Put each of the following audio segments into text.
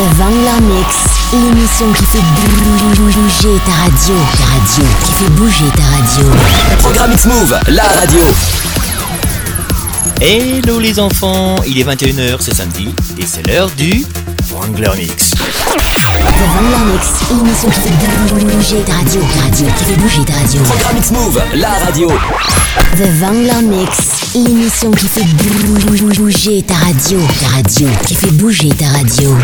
The Vangler Mix, l'émission qui fait bouger ta radio. Ta radio, qui fait bouger ta radio. Programme X-Move, la radio. Hello les enfants, il est 21h, c'est samedi, et c'est l'heure du Wrangler Mix. The Vangler Mix, l'émission qui fait bouger ta radio. Radio, qui fait bouger ta radio. Programme X-Move, la radio. The Vangler Mix, l'émission qui fait bouger ta radio. Ta radio, qui fait bouger ta radio.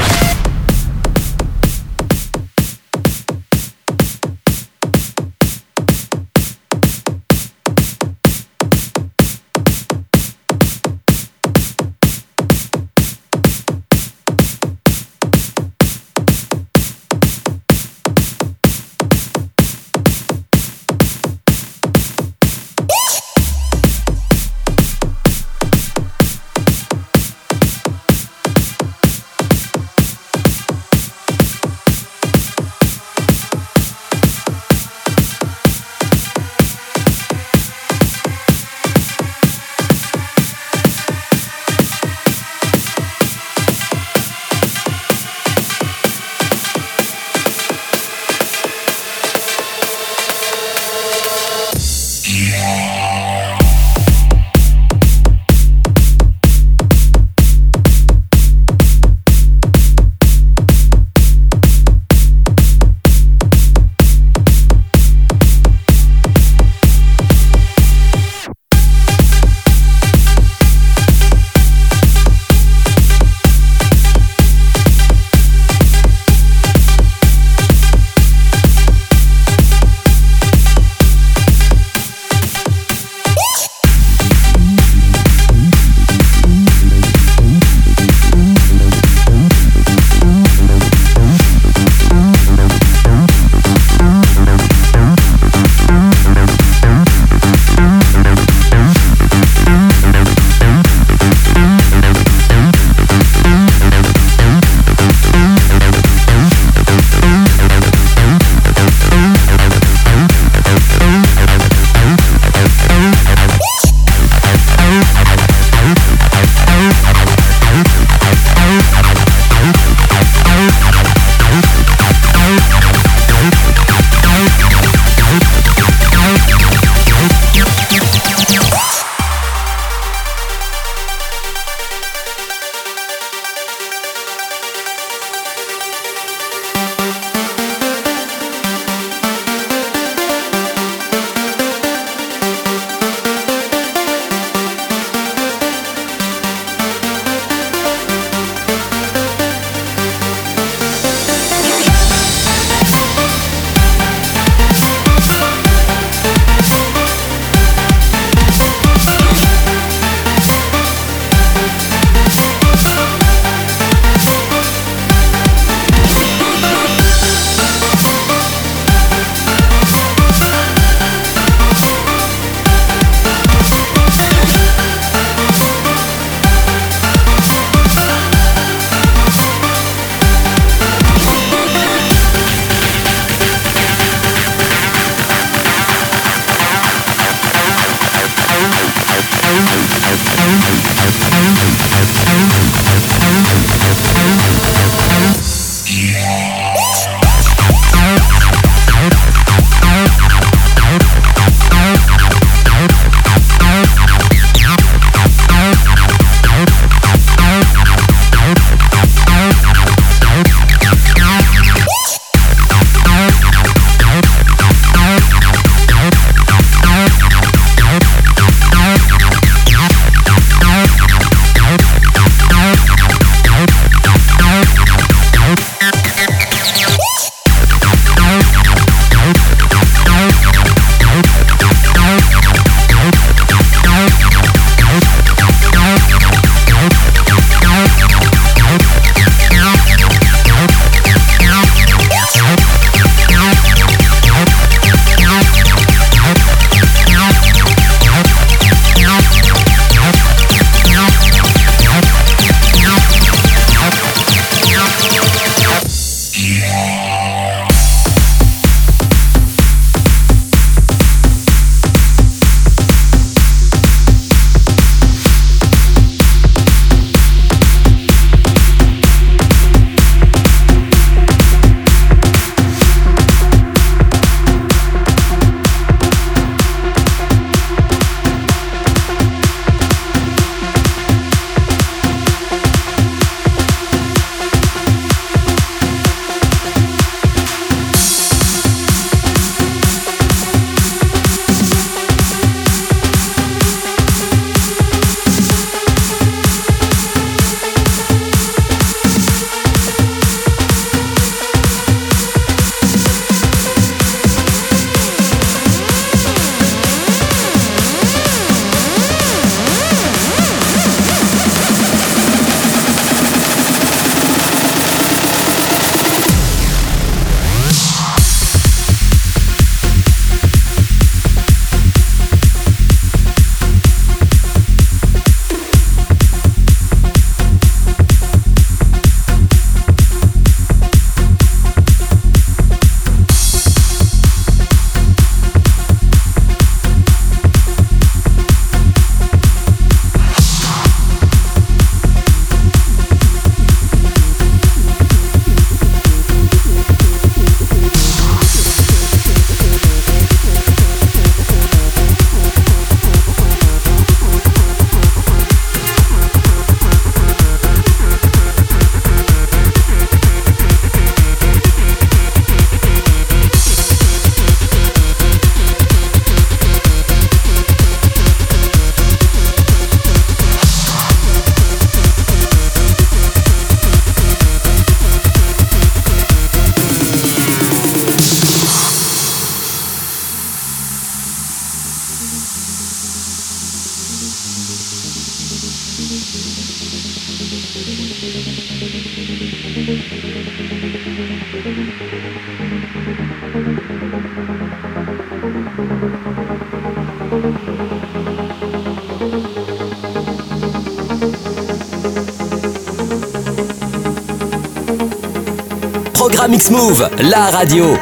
Move, la radio.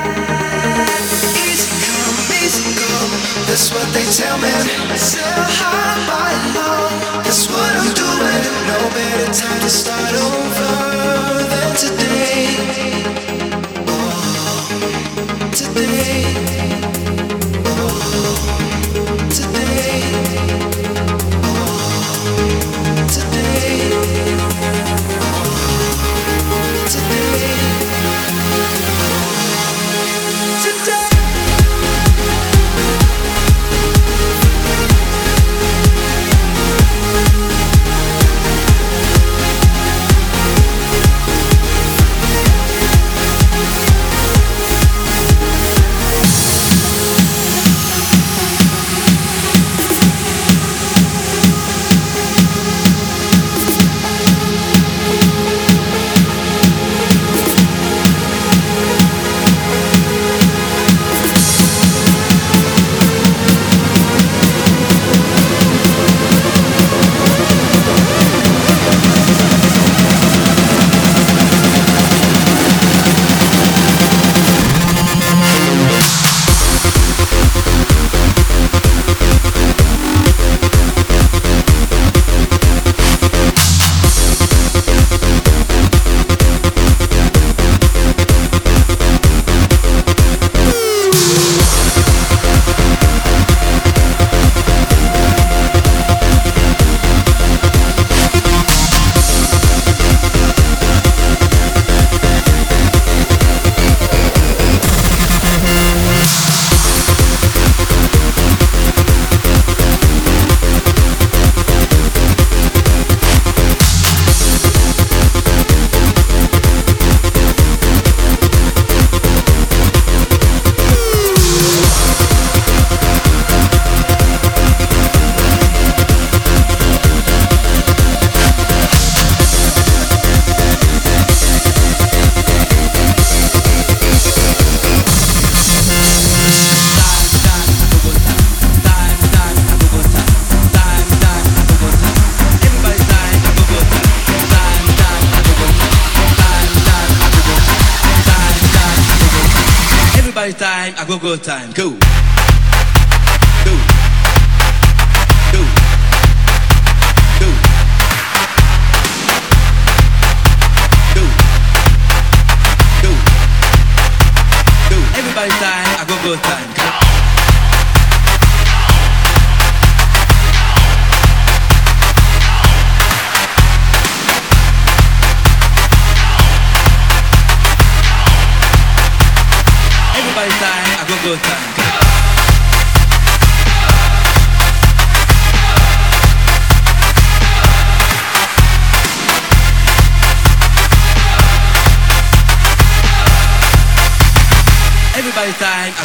go go time. Go.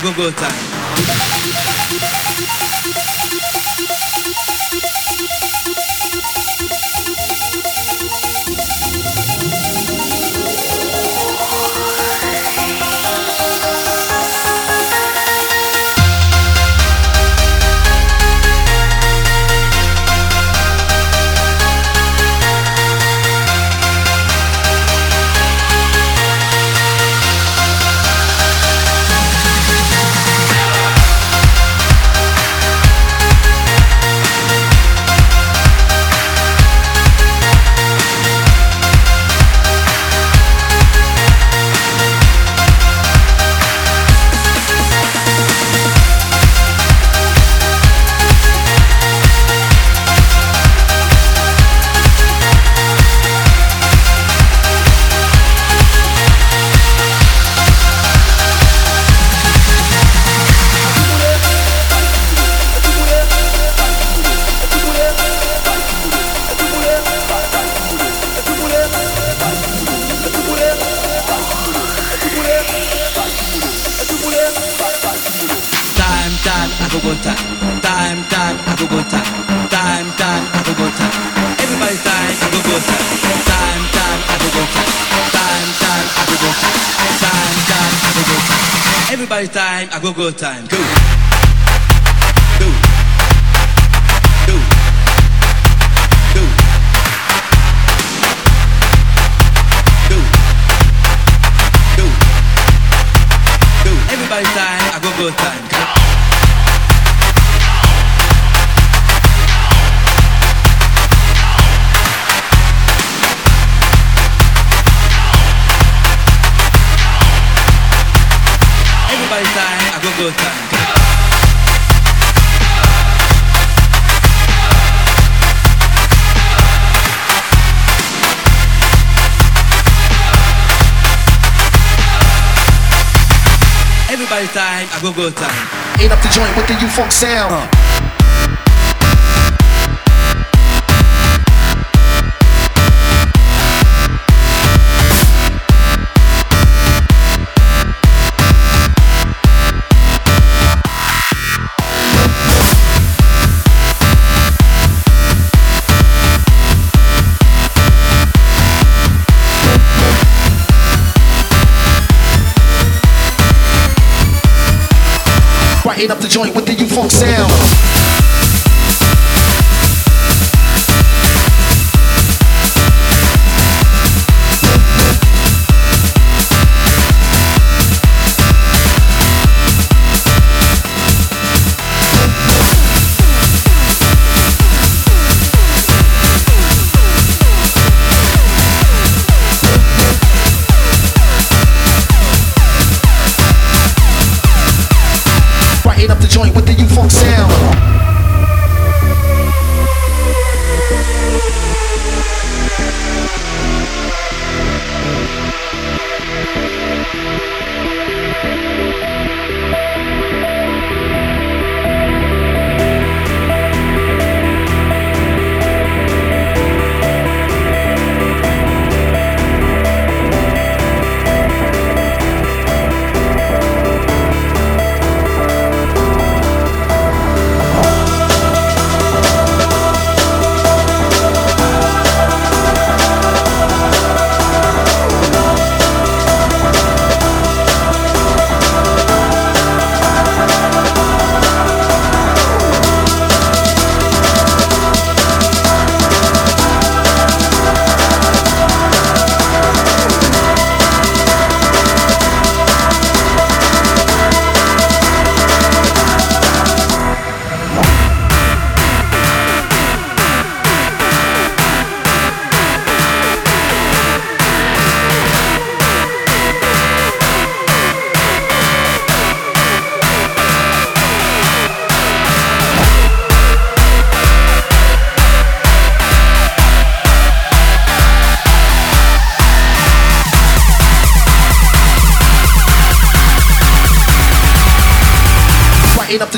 各个在。time. Go go go time. Ain't up the joint with the U-Funk sound. Right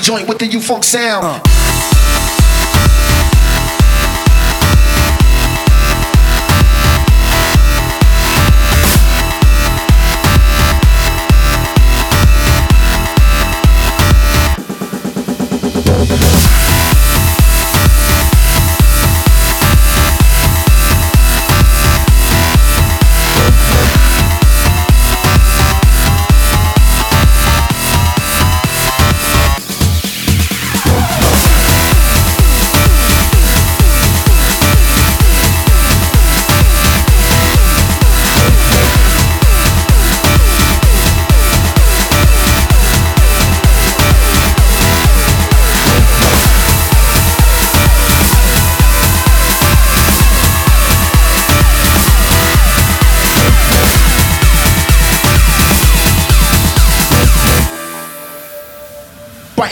joint with the you funk sound. Uh.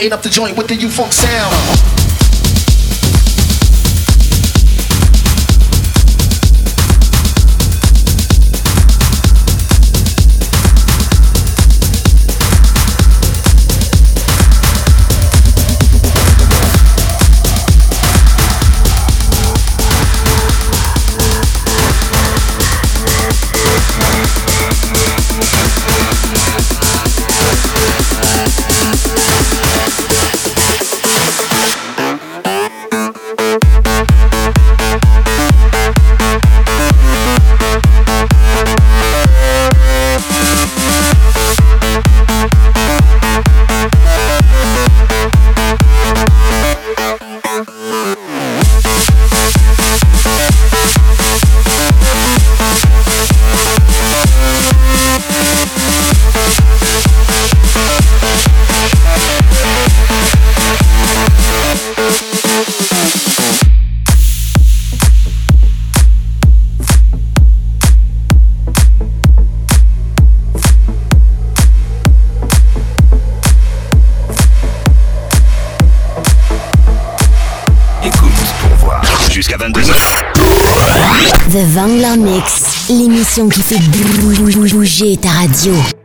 Right up the joint with the U-Funk sound. Fait bouger ta radio.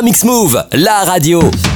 Programme X-Move, la radio.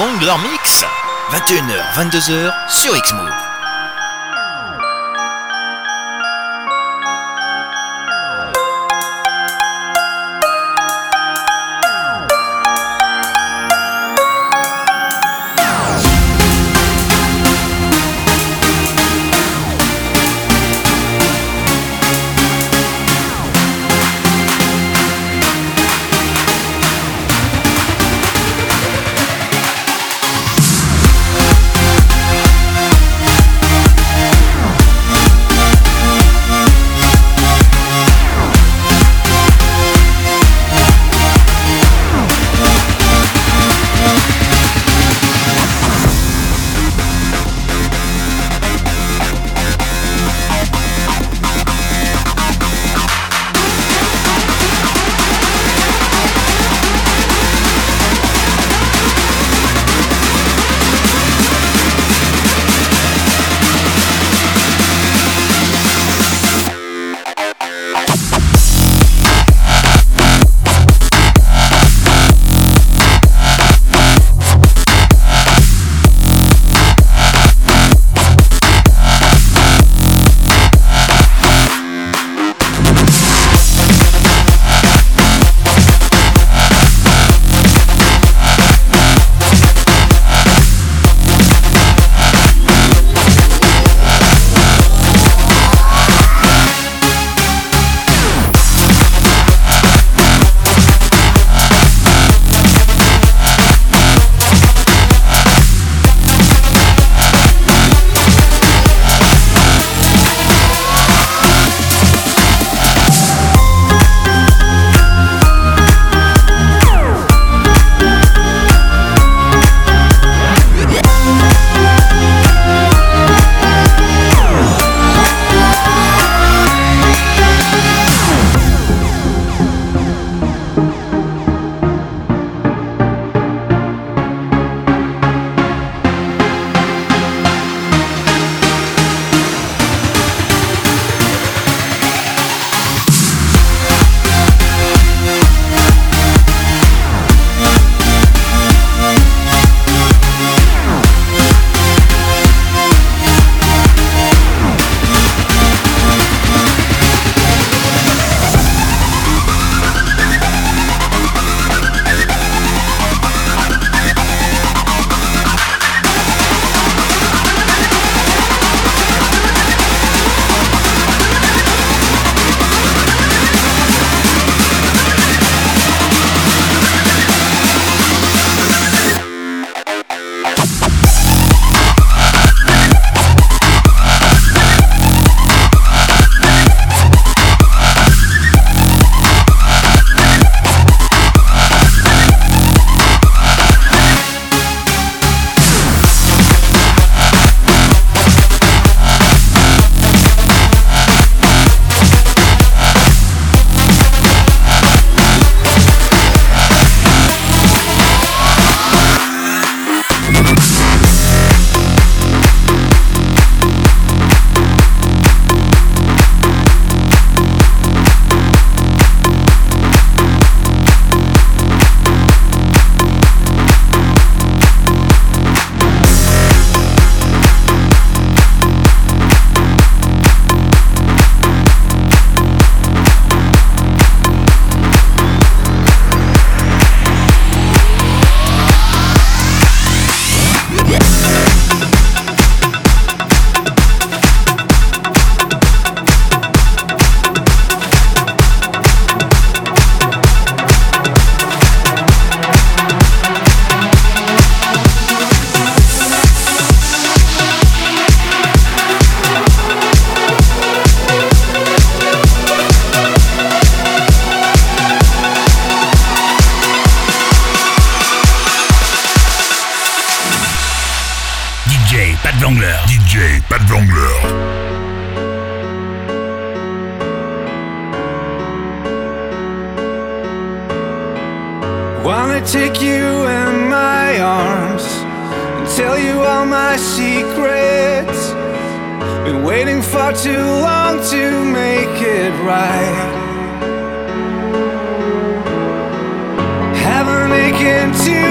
The Vangler Mix, 21h, 22h sur X-Move. long to make it right. Haven't akin to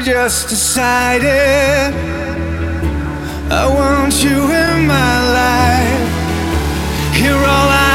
just decided I want you in my life. You're all I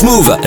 Programme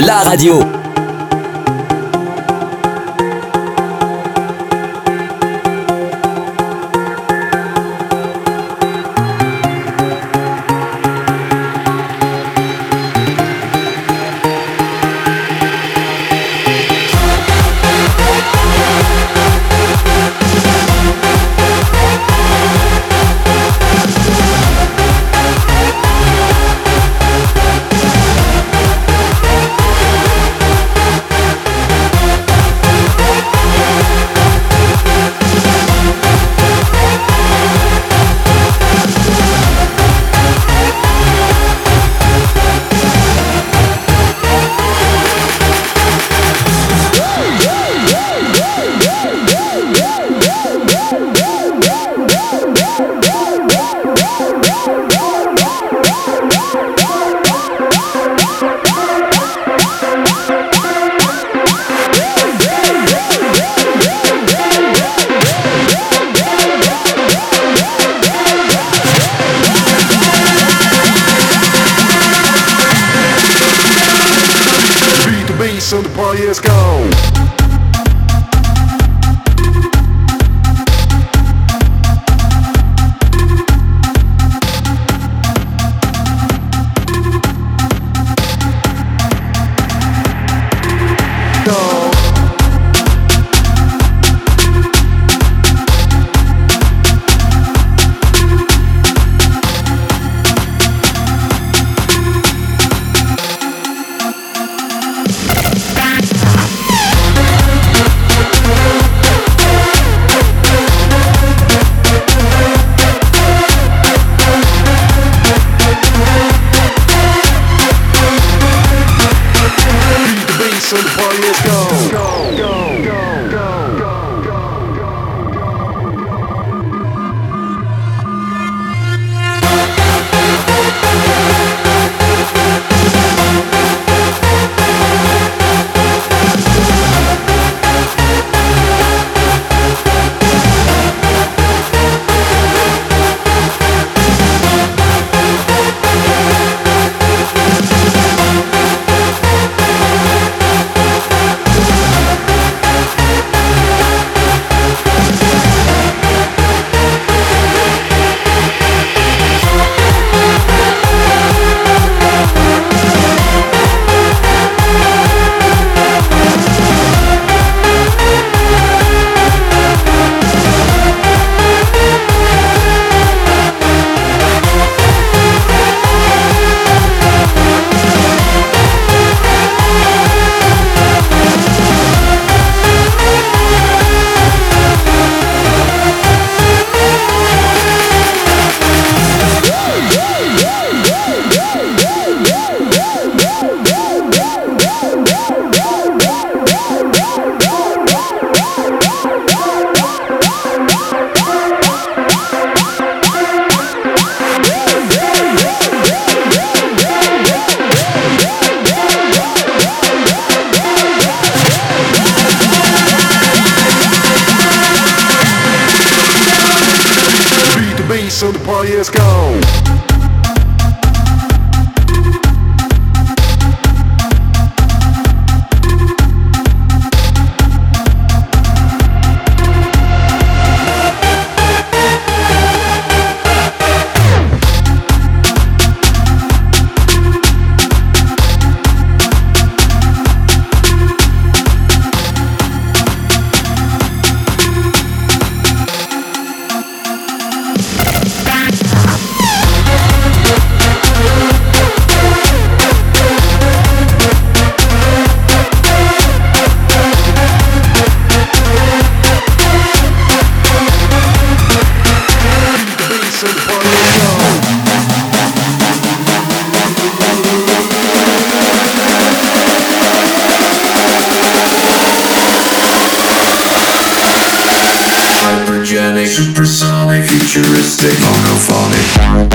Hypergenic, supersonic, futuristic, monophonic.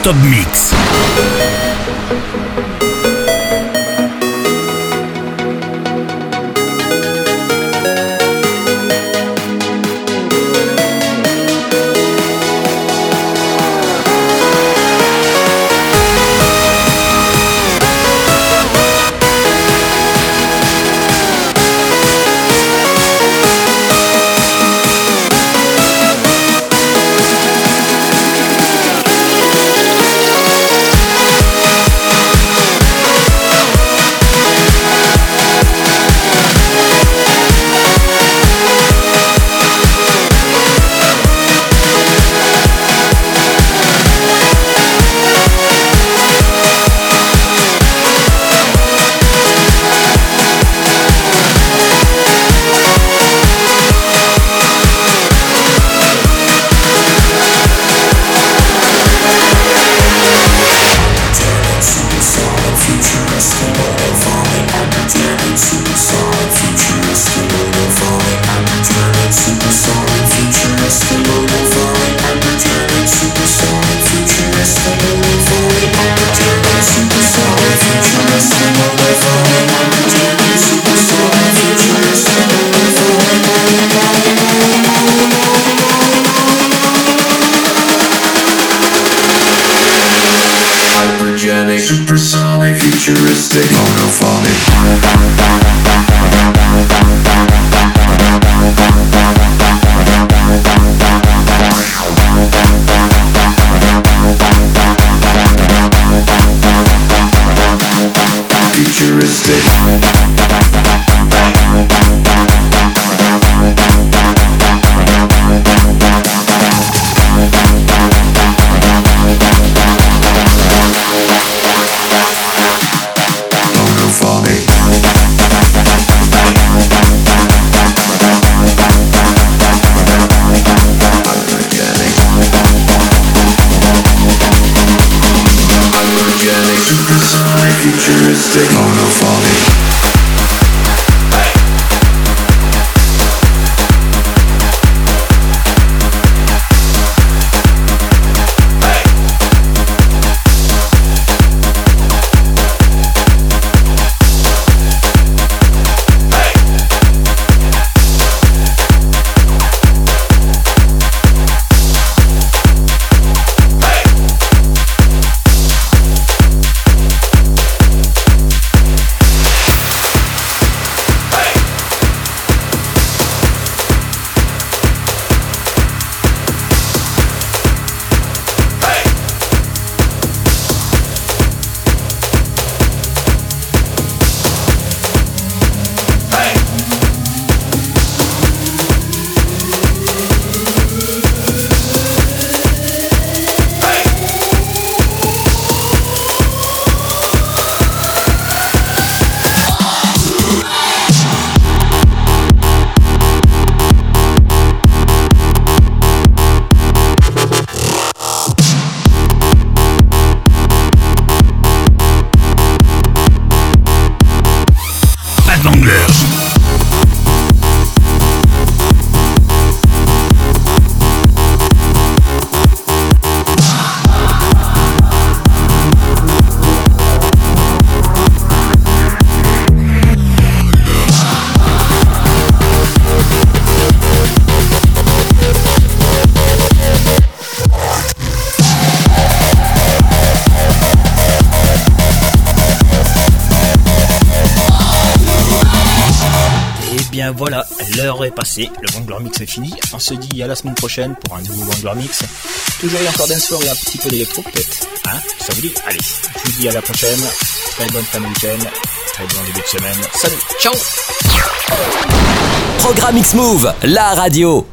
Mix. Non-stop mix. Passée, le Wangler Mix est fini. On se dit à la semaine prochaine pour un nouveau Wangler Mix. Toujours et encore d'un soir et un petit peu d'électro peut-être. Hein Ça vous dit Allez, je vous dis à la prochaine. Très bonne fin de week-end, très bon début de semaine. Salut, ciao Programme X-Move, la radio.